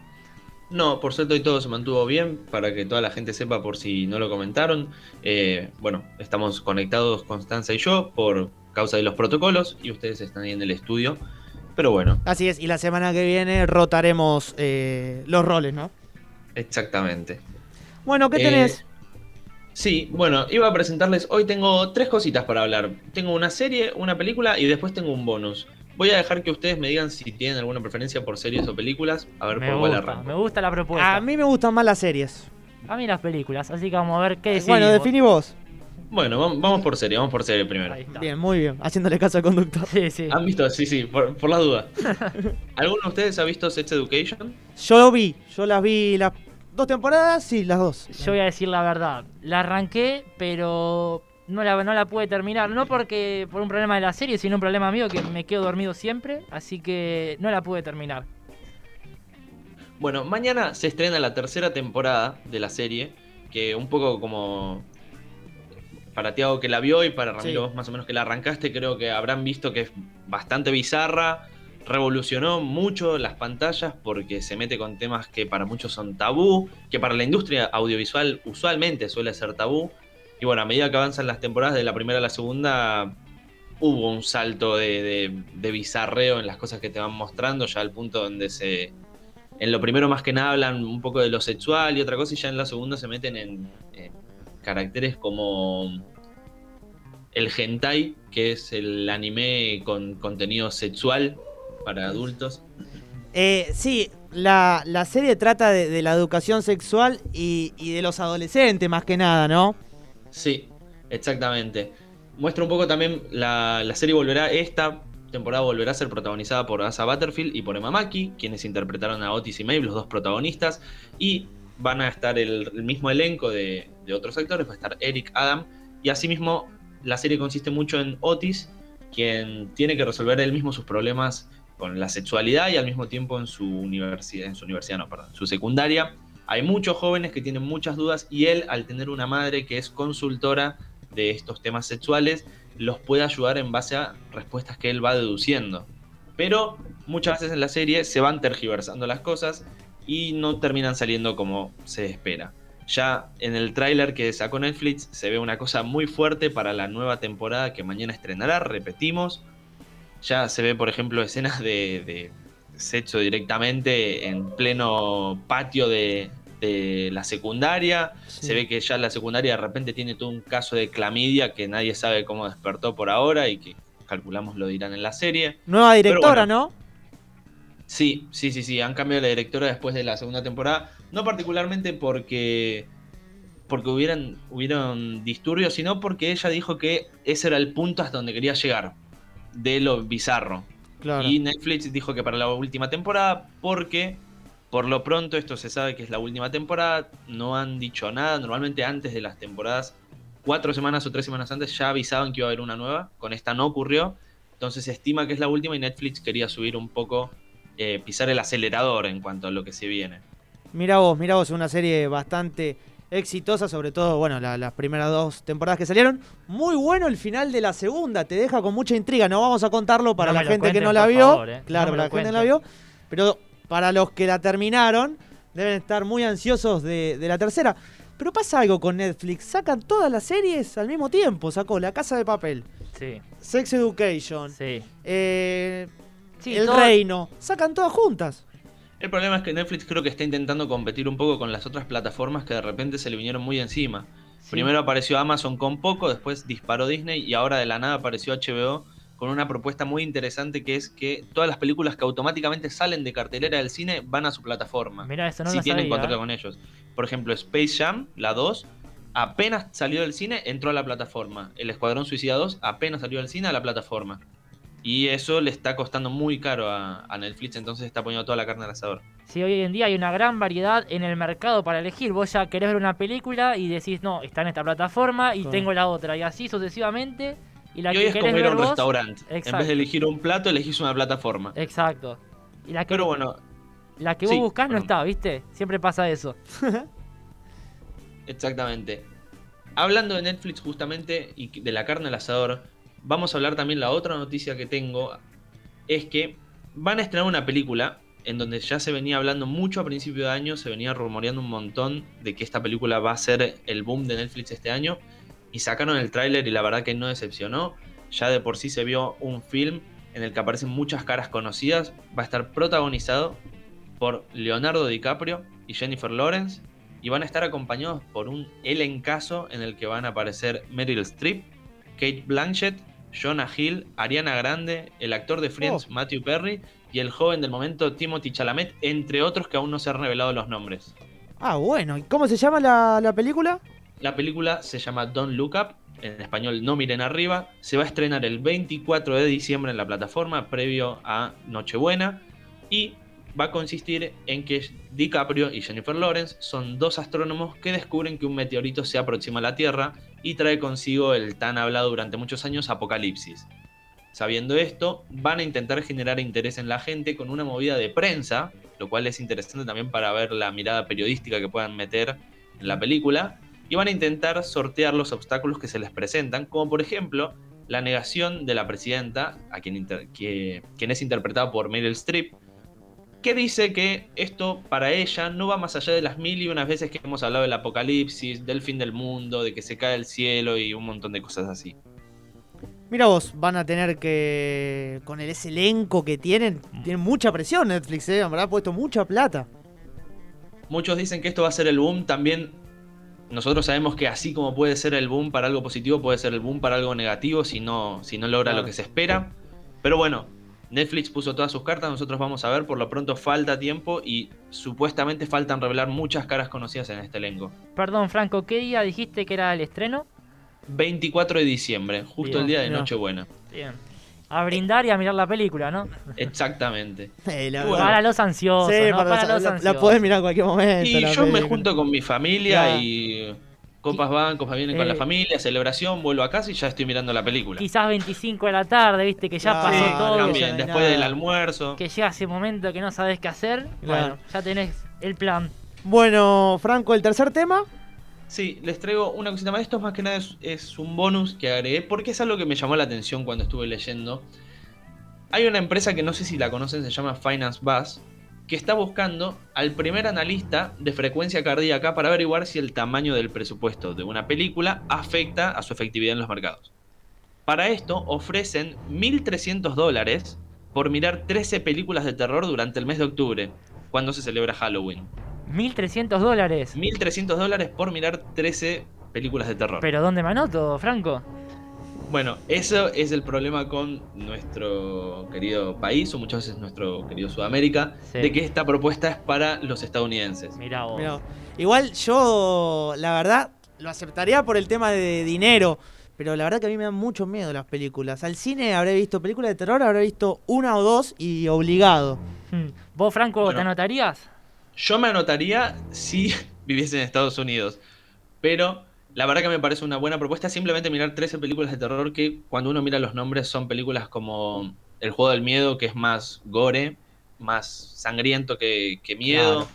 No, por suerte hoy todo se mantuvo bien, para que toda la gente sepa por si no lo comentaron. Eh, bueno, estamos conectados Constanza y yo por causa de los protocolos y ustedes están ahí en el estudio. Pero bueno, Así es, y la semana que viene rotaremos eh, los roles, ¿no? Exactamente. Bueno, ¿qué Eh, tenés? Sí, bueno, iba a presentarles. Hoy tengo tres cositas para hablar. Tengo una serie, una película y después tengo un bonus. Voy a dejar que ustedes me digan si tienen alguna preferencia por series o películas. A ver Me por cuál gusta, arranco. me gusta la propuesta. A mí me gustan más las series. A mí las películas, así que vamos a ver qué decidimos. Bueno, definí vos. Bueno, vam- vamos por serie, vamos por serie primero. Bien, muy bien, haciéndole caso al conductor. Sí, sí. ¿Han visto? Sí, sí, por, por las dudas. ¿Alguno de ustedes ha visto Sex Education? Yo lo vi, yo las vi las dos temporadas, sí, las dos. Yo voy a decir la verdad. La arranqué, pero no la, no la pude terminar. No porque por un problema de la serie, sino un problema mío que me quedo dormido siempre. Así que no la pude terminar. Bueno, mañana se estrena la tercera temporada de la serie, que un poco como para Tiago que la vio y para Ramiro Sí. vos más o menos que la arrancaste, creo que habrán visto que es bastante bizarra, revolucionó mucho las pantallas porque se mete con temas que para muchos son tabú, que para la industria audiovisual usualmente suele ser tabú. Y bueno, a medida que avanzan las temporadas de la primera a la segunda, hubo un salto de, de- de bizarreo en las cosas que te van mostrando, ya al punto donde se... En lo primero más que nada hablan un poco de lo sexual y otra cosa, y ya en la segunda se meten en, en caracteres como el hentai, que es el anime con contenido sexual para adultos. Eh, sí, la, la serie trata de, de la educación sexual y, y de los adolescentes más que nada, ¿no? Sí, exactamente. Muestra un poco también, la, la serie volverá, esta temporada volverá a ser protagonizada por Asa Butterfield y por Emma Mackey, quienes interpretaron a Otis y Maeve, los dos protagonistas, y van a estar el, el mismo elenco de, de otros actores, va a estar Eric Adam, y asimismo la serie consiste mucho en Otis, quien tiene que resolver él mismo sus problemas con la sexualidad y al mismo tiempo en su universidad, en su universidad, no, perdón, su secundaria. Hay muchos jóvenes que tienen muchas dudas y él, al tener una madre que es consultora de estos temas sexuales, los puede ayudar en base a respuestas que él va deduciendo. Pero muchas veces en la serie se van tergiversando las cosas y no terminan saliendo como se espera. Ya en el tráiler que sacó Netflix se ve una cosa muy fuerte para la nueva temporada que mañana estrenará, repetimos. Ya se ve, por ejemplo, escenas de, de sexo directamente en pleno patio de, de la secundaria. Se ve que ya la secundaria de repente tiene todo un caso de clamidia que nadie sabe cómo despertó por ahora y que calculamos lo dirán en la serie. Nueva directora, bueno, ¿no? Sí, sí, sí, sí. Han cambiado la directora después de la segunda temporada. No particularmente porque. Porque hubieran, hubieron disturbios, sino porque ella dijo que ese era el punto hasta donde quería llegar. De lo bizarro. Claro. Y Netflix dijo que para la última temporada, porque por lo pronto esto se sabe que es la última temporada, no han dicho nada. Normalmente antes de las temporadas, cuatro semanas o tres semanas antes, ya avisaban que iba a haber una nueva. Con esta no ocurrió. Entonces se estima que es la última y Netflix quería subir un poco, eh, pisar el acelerador en cuanto a lo que se viene. Mira vos, mira vos, una serie bastante exitosa, sobre todo, bueno, la- las primeras dos temporadas que salieron. Muy bueno el final de la segunda, te deja con mucha intriga. No vamos a contarlo para No la gente que no la vio. favor, eh. Claro, No para la gente que no la vio. Pero para los que la terminaron, deben estar muy ansiosos de, de la tercera. Pero pasa algo con Netflix, sacan todas las series al mismo tiempo. Sacó La Casa de Papel, Sí. Sex Education, Sí. eh, Sí, El todo- Reino. Sacan todas juntas. El problema es que Netflix creo que está intentando competir un poco con las otras plataformas que de repente se le vinieron muy encima. Primero apareció Amazon con poco, después disparó Disney y ahora de la nada apareció HBO con una propuesta muy interesante que es que todas las películas que automáticamente salen de cartelera del cine van a su plataforma. Mirá, eso no si tienen sabía, contrato eh. con ellos. Por ejemplo, Space Jam, la 2, apenas salió del cine, entró a la plataforma. El Escuadrón Suicida 2 apenas salió del cine a la plataforma. Y eso le está costando muy caro a, a Netflix, entonces está poniendo toda la carne al asador. Sí, hoy en día hay una gran variedad en el mercado para elegir. Vos ya querés ver una película y decís, no, está en esta plataforma y tengo la otra. Y así sucesivamente. Y la y hoy que es como ir a ver un vos- restaurante. En Exacto. vez de elegir un plato, elegís una plataforma. Exacto. Y la que, Pero bueno, la que sí, vos buscás no está, ¿viste? Siempre pasa eso. exactamente. Hablando de Netflix justamente y de la carne al asador, vamos a hablar también la otra noticia que tengo. Es que van a estrenar una película en donde ya se venía hablando mucho a principio de año, se venía rumoreando un montón de que esta película va a ser el boom de Netflix este año. Y sacaron el tráiler y la verdad que no decepcionó. Ya de por sí se vio un film en el que aparecen muchas caras conocidas. Va a estar protagonizado por Leonardo DiCaprio y Jennifer Lawrence. Y van a estar acompañados por un elencazo en el que van a aparecer Meryl Streep, Kate Blanchett, Jonah Hill, Ariana Grande, el actor de Friends Matthew Perry y el joven del momento Timothy Chalamet, entre otros que aún no se han revelado los nombres. Ah, bueno. ¿Y cómo se llama la, la película? La película se llama Don't Look Up, en español No Miren Arriba. Se va a estrenar el 24 de diciembre en la plataforma, previo a Nochebuena. Y va a consistir en que DiCaprio y Jennifer Lawrence son dos astrónomos que descubren que un meteorito se aproxima a la Tierra y trae consigo el tan hablado durante muchos años apocalipsis. Sabiendo esto, van a intentar generar interés en la gente con una movida de prensa, lo cual es interesante también para ver la mirada periodística que puedan meter en la película, y van a intentar sortear los obstáculos que se les presentan, como por ejemplo la negación de la presidenta, a quien, quien es interpretada por Meryl Streep, que dice que esto para ella no va más allá de las mil y unas veces que hemos hablado del apocalipsis, del fin del mundo, de que se cae el cielo y un montón de cosas así. Mira vos, van a tener que. Con el, ese elenco que tienen, tienen mucha presión Netflix, ¿eh? Habrá puesto mucha plata. Muchos dicen que esto va a ser el boom, también nosotros sabemos que así como puede ser el boom para algo positivo, puede ser el boom para algo negativo si no, si no logra Claro. lo que se espera. Pero bueno, Netflix puso todas sus cartas, nosotros vamos a ver, por lo pronto falta tiempo y supuestamente faltan revelar muchas caras conocidas en este elenco. Perdón, Franco, ¿qué día dijiste que era el estreno? 24 de diciembre, justo Bien, el día de. Nochebuena. Bien. A brindar y a mirar la película, ¿no? Exactamente. Eh, la Bueno. verdad. Para los ansiosos, Sí, ¿no? para Para, los- los la- ansiosos. la podés mirar en cualquier momento. Y yo me junto con mi familia Ya. y copas van, copas vienen con Eh. la familia, celebración, vuelvo a casa y ya estoy mirando la película. Quizás 25 de la tarde, viste, que ya Claro, pasó sí, todo. También, después del almuerzo. Que llega ese momento que no sabes qué hacer. Claro. Bueno, ya tenés el plan. Bueno, Franco, el tercer tema. Sí, les traigo una cosita más. Esto más que nada es, es un bonus que agregué porque es algo que me llamó la atención cuando estuve leyendo. Hay una empresa que no sé si la conocen, se llama Finance Buzz, que está buscando al primer analista de frecuencia cardíaca para averiguar si el tamaño del presupuesto de una película afecta a su efectividad en los mercados. Para esto ofrecen 1.300 dólares por mirar 13 películas de terror durante el mes de octubre, cuando se celebra Halloween. 1300 dólares. 1.300 dólares por mirar 13 películas de terror. Pero ¿dónde me anoto, Franco? Bueno, eso es el problema con nuestro querido país, o muchas veces nuestro querido Sudamérica, Sí. de que esta propuesta es para los estadounidenses. Mirá vos. Mirá, Igual yo, la verdad, lo aceptaría por el tema de dinero. Pero la verdad que a mí me dan mucho miedo las películas. Al cine habré visto películas de terror, habré visto una o dos y obligado. Hmm. ¿Vos, Franco, Bueno. te anotarías? Yo me anotaría si viviese en Estados Unidos, pero la verdad que me parece una buena propuesta simplemente mirar 13 películas de terror que cuando uno mira los nombres son películas como El Juego del Miedo, que es más gore, más sangriento que, que miedo. Claro.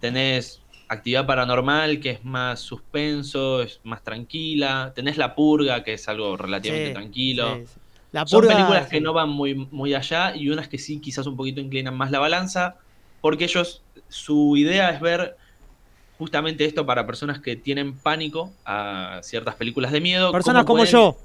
Tenés Actividad Paranormal, que es más suspenso, es más tranquila. Tenés La Purga, que es algo relativamente Sí, tranquilo. sí, sí. La Son Purga, películas sí. que no van muy, muy allá y unas que sí quizás un poquito inclinan más la balanza, porque ellos, su idea es ver justamente esto para personas que tienen pánico a ciertas películas de miedo. Personas como pueden- yo.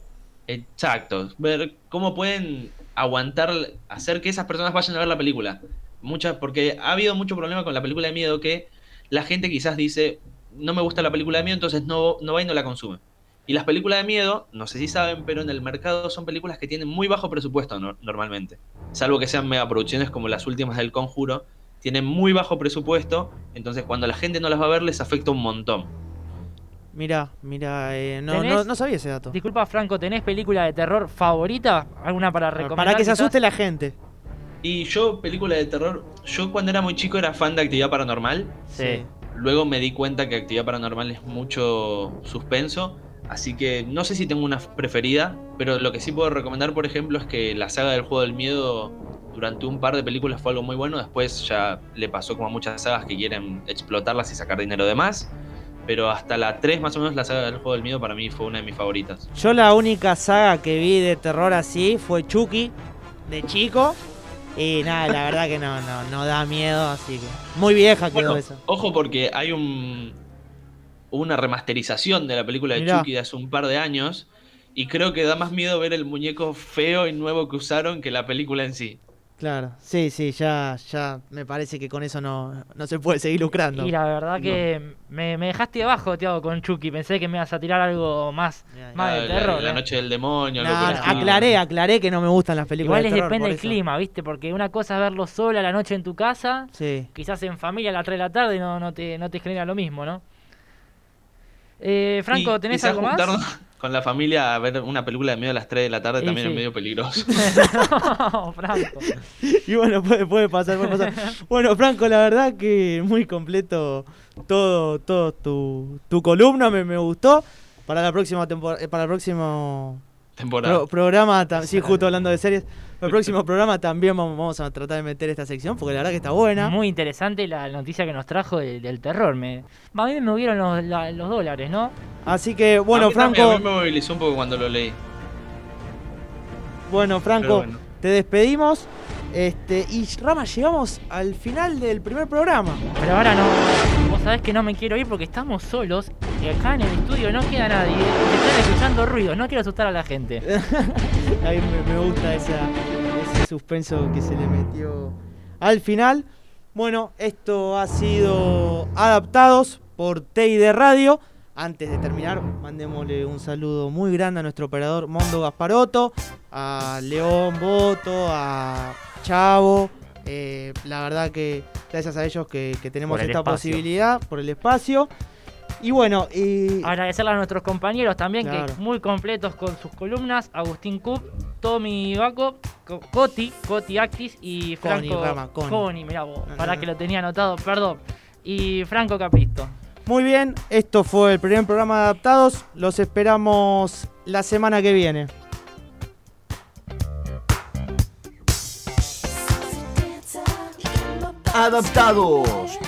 Exacto, ver cómo pueden aguantar, hacer que esas personas vayan a ver la película. Muchas, porque ha habido mucho problema con la película de miedo que la gente quizás dice, no me gusta la película de miedo, entonces no, no va y no la consume. Y las películas de miedo, no sé si saben, pero en el mercado son películas que tienen muy bajo presupuesto no- normalmente. Salvo que sean megaproducciones como las últimas del Conjuro, tienen muy bajo presupuesto, entonces cuando la gente no las va a ver les afecta un montón. Mira, mira, eh, no, ¿Tenés- no, no sabía ese dato. Disculpa, Franco, ¿tenés película de terror favorita? ¿Alguna para recomendar? Para que se asuste la gente. Y yo, película de terror, yo cuando era muy chico era fan de Actividad Paranormal. Sí. Luego me di cuenta que Actividad Paranormal es mucho suspenso. Así que no sé si tengo una preferida, pero lo que sí puedo recomendar, por ejemplo, es que la saga del juego del miedo durante un par de películas fue algo muy bueno. Después ya le pasó como a muchas sagas que quieren explotarlas y sacar dinero de más. Pero hasta la 3 más o menos la saga del juego del miedo para mí fue una de mis favoritas. Yo la única saga que vi de terror así fue Chucky, de chico. Y nada, la verdad que no, no, no da miedo, así que. Muy vieja quedó Bueno, eso. ojo porque hay un una remasterización de la película de Mirá. Chucky de hace un par de años y creo que da más miedo ver el muñeco feo y nuevo que usaron que la película en sí. Claro, sí, sí, ya, ya me parece que con eso no, no se puede seguir lucrando. Y la verdad que me, me dejaste abajo, Tiago, con Chucky. Pensé que me ibas a tirar algo más, más de terror. la eh. noche del demonio, Nah, aclaré, aclaré que no me gustan las películas Igual de terror. depende del clima, ¿viste? Porque una cosa es verlo sola la noche en tu casa, Sí. quizás en familia a las 3 de la tarde no, no, te, no te genera lo mismo, ¿no? Eh, Franco, Y ¿tenés algo más? con la familia a ver una película de miedo a las 3 de la tarde Y también sí. es medio peligroso. no, Franco. Y bueno, puede, puede pasar, puede pasar. Bueno, Franco, la verdad que muy completo todo, todo tu, tu columna, me, me gustó. Para la próxima temporada, para el próximo Temporada. pro- programa, sí, justo hablando de series, el próximo programa también vamos, a tratar de meter esta sección, porque la verdad que está buena. Muy interesante la noticia que nos trajo de- del terror. Me, a mí me movieron los, la- los dólares, ¿no? Así que, bueno, a mí también, Franco, a mí me movilizó un poco cuando lo leí. bueno, Franco, bueno. te despedimos. Este, y Rama, llegamos al final del primer programa. Pero ahora no. Vos sabés que no me quiero ir porque estamos solos y acá en el estudio no queda nadie. Están escuchando ruidos. No quiero asustar a la gente. A mí me, gusta esa- ese suspenso que se le metió al final. Bueno, esto ha sido adaptados por TI de Radio. Antes de terminar, mandémosle un saludo muy grande a nuestro operador Mondo Gasparotto, a León Boto, a Chavo. Eh, la verdad que gracias a ellos que, que tenemos esta espacio. posibilidad, por el espacio. Y bueno, y Agradecerle a nuestros compañeros también, Claro. que muy completos con sus columnas. Agustín Cook, Tommy Baco, Co- Coti, Coti Actis y Franco. Coni. mirá vos, No, para no, que lo tenía anotado, perdón. Y Franco Capristo. Muy bien, esto fue el primer programa de Adaptados. Los esperamos la semana que viene. Adaptados,